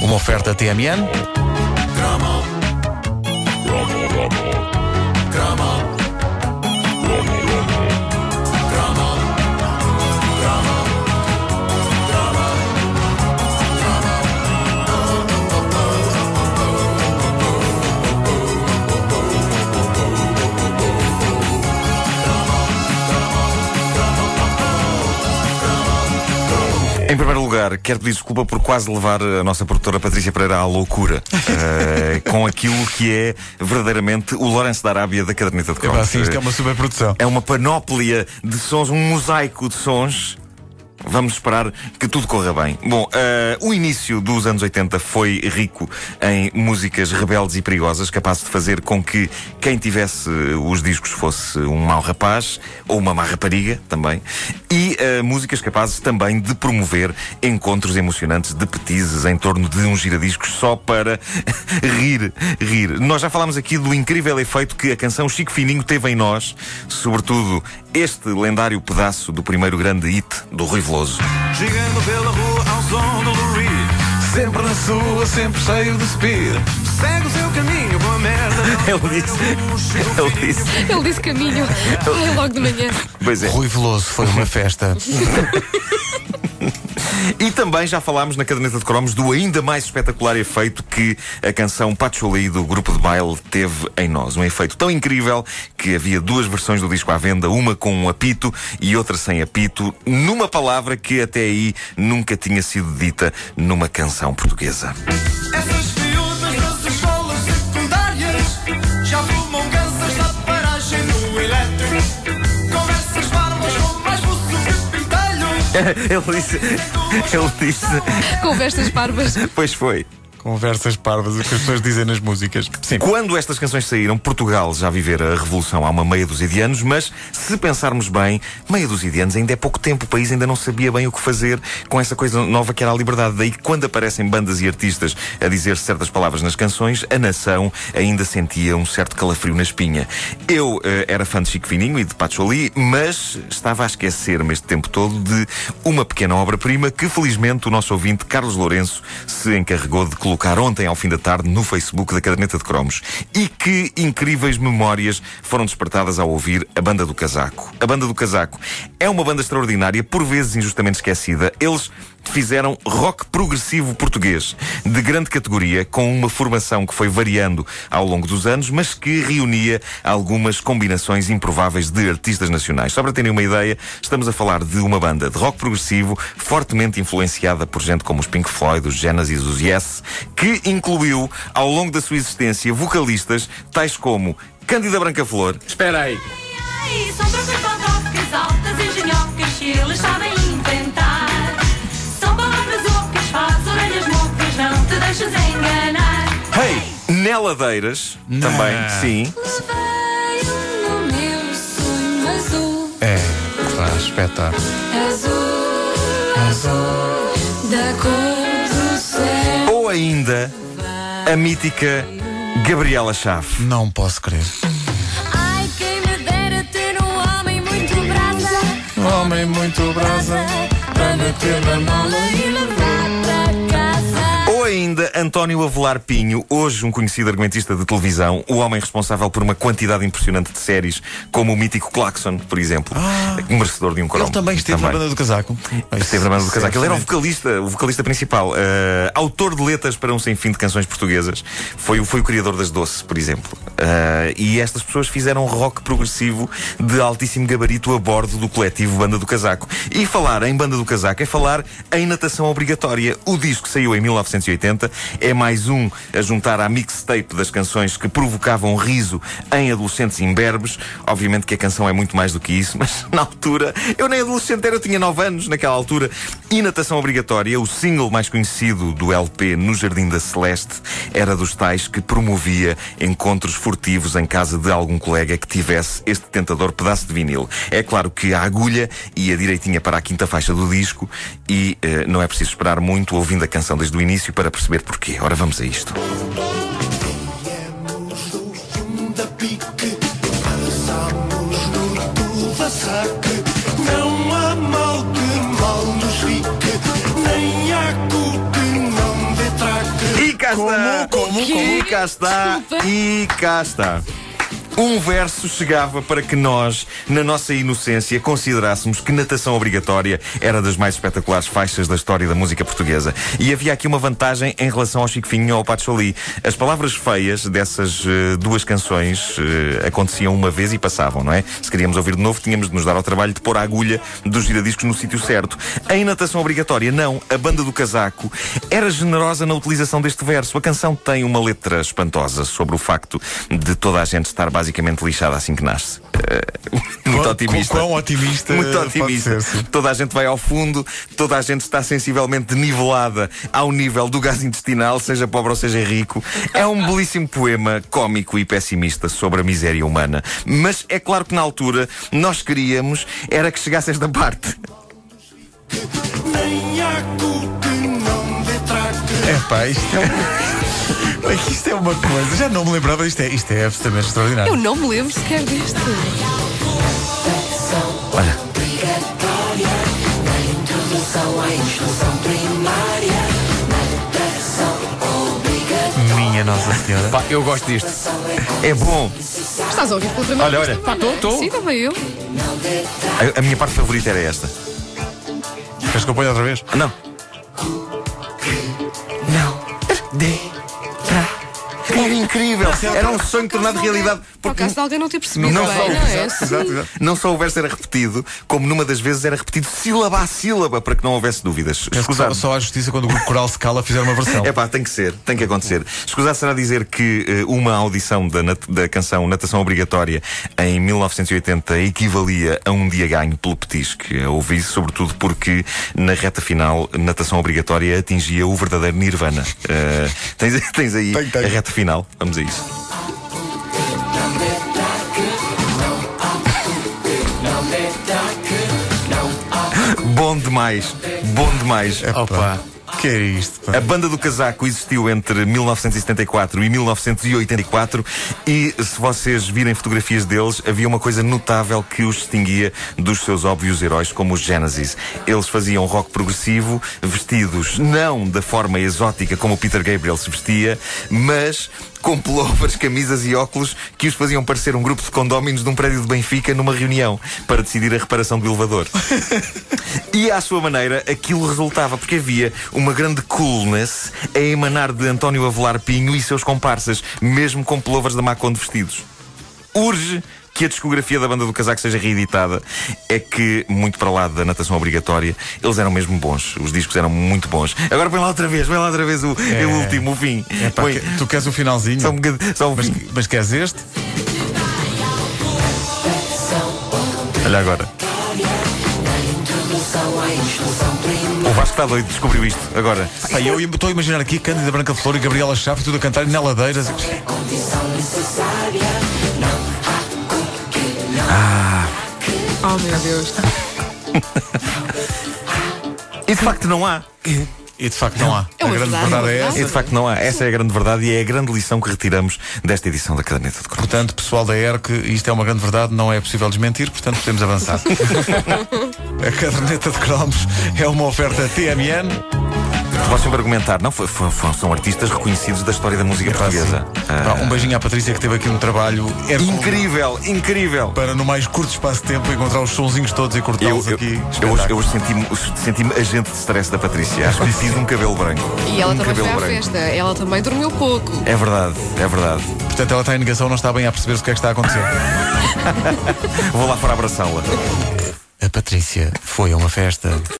Uma oferta TMN. Em primeiro lugar, quero pedir desculpa por quase levar a nossa produtora Patrícia Pereira à loucura eh, com aquilo que é verdadeiramente o Lourenço da Arábia da caderneta de É, cromos. sim, isto é uma superprodução. É uma panóplia de sons, um mosaico de sons. Vamos esperar que tudo corra bem. Bom, eh, o início dos anos 80 foi rico em músicas rebeldes e perigosas, capazes de fazer com que quem tivesse os discos fosse um mau rapaz ou uma má rapariga também. E eh, músicas capazes também de promover encontros emocionantes de petizes em torno de um giradiscos só para rir, rir. Nós já falámos aqui do incrível efeito que a canção Chico Fininho teve em nós, sobretudo este lendário pedaço do primeiro grande hit do Rui Veloso. Chegando pela rua ao som do Lou Reed Sempre na sua, sempre cheio de speed Segue o seu caminho com a merda Ele disse, ele disse, Ele disse caminho. Ai, logo de manhã. pois é. Rui Veloso foi uma festa. E também já falámos na caderneta de cromos do ainda mais espetacular efeito que a canção Patchouli do grupo de baile teve em nós. Um efeito tão incrível que havia duas versões do disco à venda, uma com um apito e outra sem apito, numa palavra que até aí nunca tinha sido dita numa canção portuguesa. ele disse, ele disse, Conversas parvas. pois foi. Conversas parvas, o que as pessoas dizem nas músicas. Sim. Quando estas canções saíram, Portugal já vivera a revolução há uma meia dúzia de anos, mas se pensarmos bem, meia dúzia de anos ainda é pouco tempo, o país ainda não sabia bem o que fazer com essa coisa nova que era a liberdade. Daí quando aparecem bandas e artistas a dizer certas palavras nas canções, a nação ainda sentia um certo calafrio na espinha. Eu eh, era fã de Chico Fininho e de Patchouli, mas estava a esquecer-me este tempo todo de uma pequena obra-prima que felizmente o nosso ouvinte Carlos Lourenço se encarregou de colocar ontem ao fim da tarde no Facebook da Caderneta de Cromos. E que incríveis memórias foram despertadas ao ouvir a Banda do Casaco. A Banda do Casaco é uma banda extraordinária, por vezes injustamente esquecida. Eles fizeram rock progressivo português de grande categoria, com uma formação que foi variando ao longo dos anos, mas que reunia algumas combinações improváveis de artistas nacionais. Só para terem uma ideia, estamos a falar de uma banda de rock progressivo fortemente influenciada por gente como os Pink Floyd, os Genesis, os Yes, que incluiu ao longo da sua existência vocalistas tais como Cândida Branca Flor, Espera aí. Ai, são trocas Hey, Neladeiras, também, sim. Levei no meu sonho azul, É, pá, espetáculo. azul, azul, da cor do céu. Ou ainda a mítica Gabriela Chave. Não posso crer. Ai, quem me dera ter um homem muito brasa. Homem muito brasa. Para meter na mala e António Avelar Pinho, hoje um conhecido argumentista de televisão, o homem responsável por uma quantidade impressionante de séries, como o mítico Claxon, por exemplo, merecedor de um cromo. Ele também esteve na banda do casaco. Esteve na banda do casaco. Ele era o vocalista, o vocalista principal. Eh, autor de letras para um sem fim de canções portuguesas. Foi, o- foi o criador das Doce, por exemplo. Eh, e estas pessoas fizeram rock progressivo de altíssimo gabarito a bordo do coletivo Banda do Casaco. E falar em Banda do Casaco é falar em natação obrigatória. O disco saiu em 1980. É mais um a juntar à mixtape das canções que provocavam riso em adolescentes imberbes. Obviamente que a canção é muito mais do que isso, mas na altura, eu nem adolescente era, eu tinha 9 anos naquela altura. E Natação Obrigatória, o single mais conhecido do LP No Jardim da Celeste, era dos tais que promovia encontros furtivos em casa de algum colega que tivesse este tentador pedaço de vinil. É claro que a agulha ia direitinha para a quinta faixa do disco e eh, não é preciso esperar muito ouvindo a canção desde o início para perceber porquê. Ora, vamos a isto. Não há mal que mal nos fique Nem há cu que não dê traque cá Como? está. Como? E cá está. E cá está. Um verso chegava para que nós, na nossa inocência, considerássemos que natação obrigatória era das mais espetaculares faixas da história da música portuguesa. E havia aqui uma vantagem em relação ao Chico Finho e ao Patchouli. As palavras feias dessas eh, duas canções eh, aconteciam uma vez e passavam, não é? Se queríamos ouvir de novo, tínhamos de nos dar ao trabalho de pôr a agulha dos giradiscos no sítio certo. Em natação obrigatória, não. A banda do casaco era generosa na utilização deste verso. A canção tem uma letra espantosa sobre o facto de toda a gente estar basicamente lixada assim que nasce. Eh, muito otimista. Quão otimista Muito otimista. Toda a gente vai ao fundo, toda a gente está sensivelmente nivelada ao nível do gás intestinal, seja pobre ou seja rico. É um belíssimo poema cómico e pessimista sobre a miséria humana. Mas é claro que na altura nós queríamos era que chegasse esta parte. Nem há cu que não dê. É pá, isto é. Mas Isto é uma coisa, já não me lembrava disto, é, isto é absolutamente extraordinário. Eu não me lembro sequer deste. Olha. Minha Nossa Senhora. Pá, eu gosto disto. É bom. Estás a ouvir pela primeira Olha, vez? olha. Pá, estou, estou. Sim, também eu. A, a minha parte favorita era esta. Queres que eu ponha outra vez? Não. Incrível. Era um sonho tornado realidade. Por Porque acaso de alguém não ter percebido Não bem, só- não é? Exato, exato, exato. não só o verso era repetido, como numa das vezes era repetido sílaba a sílaba para que não houvesse dúvidas. Só, Escusado. só há justiça quando o grupo coral Scala fizer uma versão. É pá, tem que ser, tem que acontecer. Escusado será dizer que eh, uma audição da, nat- da canção Natação Obrigatória em 1980 equivalia a um dia ganho pelo petisco. Eu ouvi isso sobretudo porque na reta final Natação Obrigatória atingia o verdadeiro Nirvana. Eh, tens, tens aí Tenho, tenho. a reta final, vamos a isso. Bom demais, bom demais. Opa. Que é isto? pá? A banda do casaco existiu entre 1974 e 1984 e se vocês virem fotografias deles, havia uma coisa notável que os distinguia dos seus óbvios heróis como os Genesis. Eles faziam rock progressivo, vestidos não da forma exótica como o Peter Gabriel se vestia, mas com pullovers, camisas e óculos que os faziam parecer um grupo de condóminos de um prédio de Benfica numa reunião para decidir a reparação do elevador. E à sua maneira, aquilo resultava, porque havia uma grande coolness a emanar de António Avelar Pinho e seus comparsas, mesmo com pullovers da Maconde vestidos. Urge que a discografia da banda do casaco seja reeditada. É que, muito para lá da natação obrigatória, eles eram mesmo bons. Os discos eram muito bons. Agora põe lá outra vez, põe lá outra vez o, É. o último, o fim. É pá, Põe- tu queres o finalzinho? só um só um mas, mas queres este? Olha agora. Vasco está doido, descobriu isto. Agora. Pá, eu estou a imaginar aqui Cândida Branca Flor e Gabriela Chaves tudo a cantar na ladeiras. Oh meu Deus. E de facto não há. E de facto não há. É a grande verdade, verdade, é é verdade. E essa. de facto não há. Essa é a grande verdade e é a grande lição que retiramos desta edição da Caderneta de Cromos. Portanto, pessoal da ERC, isto é uma grande verdade, não é possível desmentir, portanto podemos avançar. a caderneta de cromos é uma oferta TMN. Posso sempre argumentar, não, foi- foi- foi- são artistas reconhecidos da história da música portuguesa. Pá, um beijinho à Patrícia que teve aqui um trabalho Ah, incrível, incrível. para no mais curto espaço de tempo encontrar os sonzinhos todos e cortá-los aqui. eu, eu hoje senti-me senti agente de stress da Patrícia. Acho que lhe fiz um cabelo branco. E ela um também foi à branco. festa. Ela também dormiu pouco. É verdade, é verdade. Portanto, ela está em negação, não está bem a perceber o que é que está a acontecer. Vou lá fora abraçá-la. A Patrícia foi a uma festa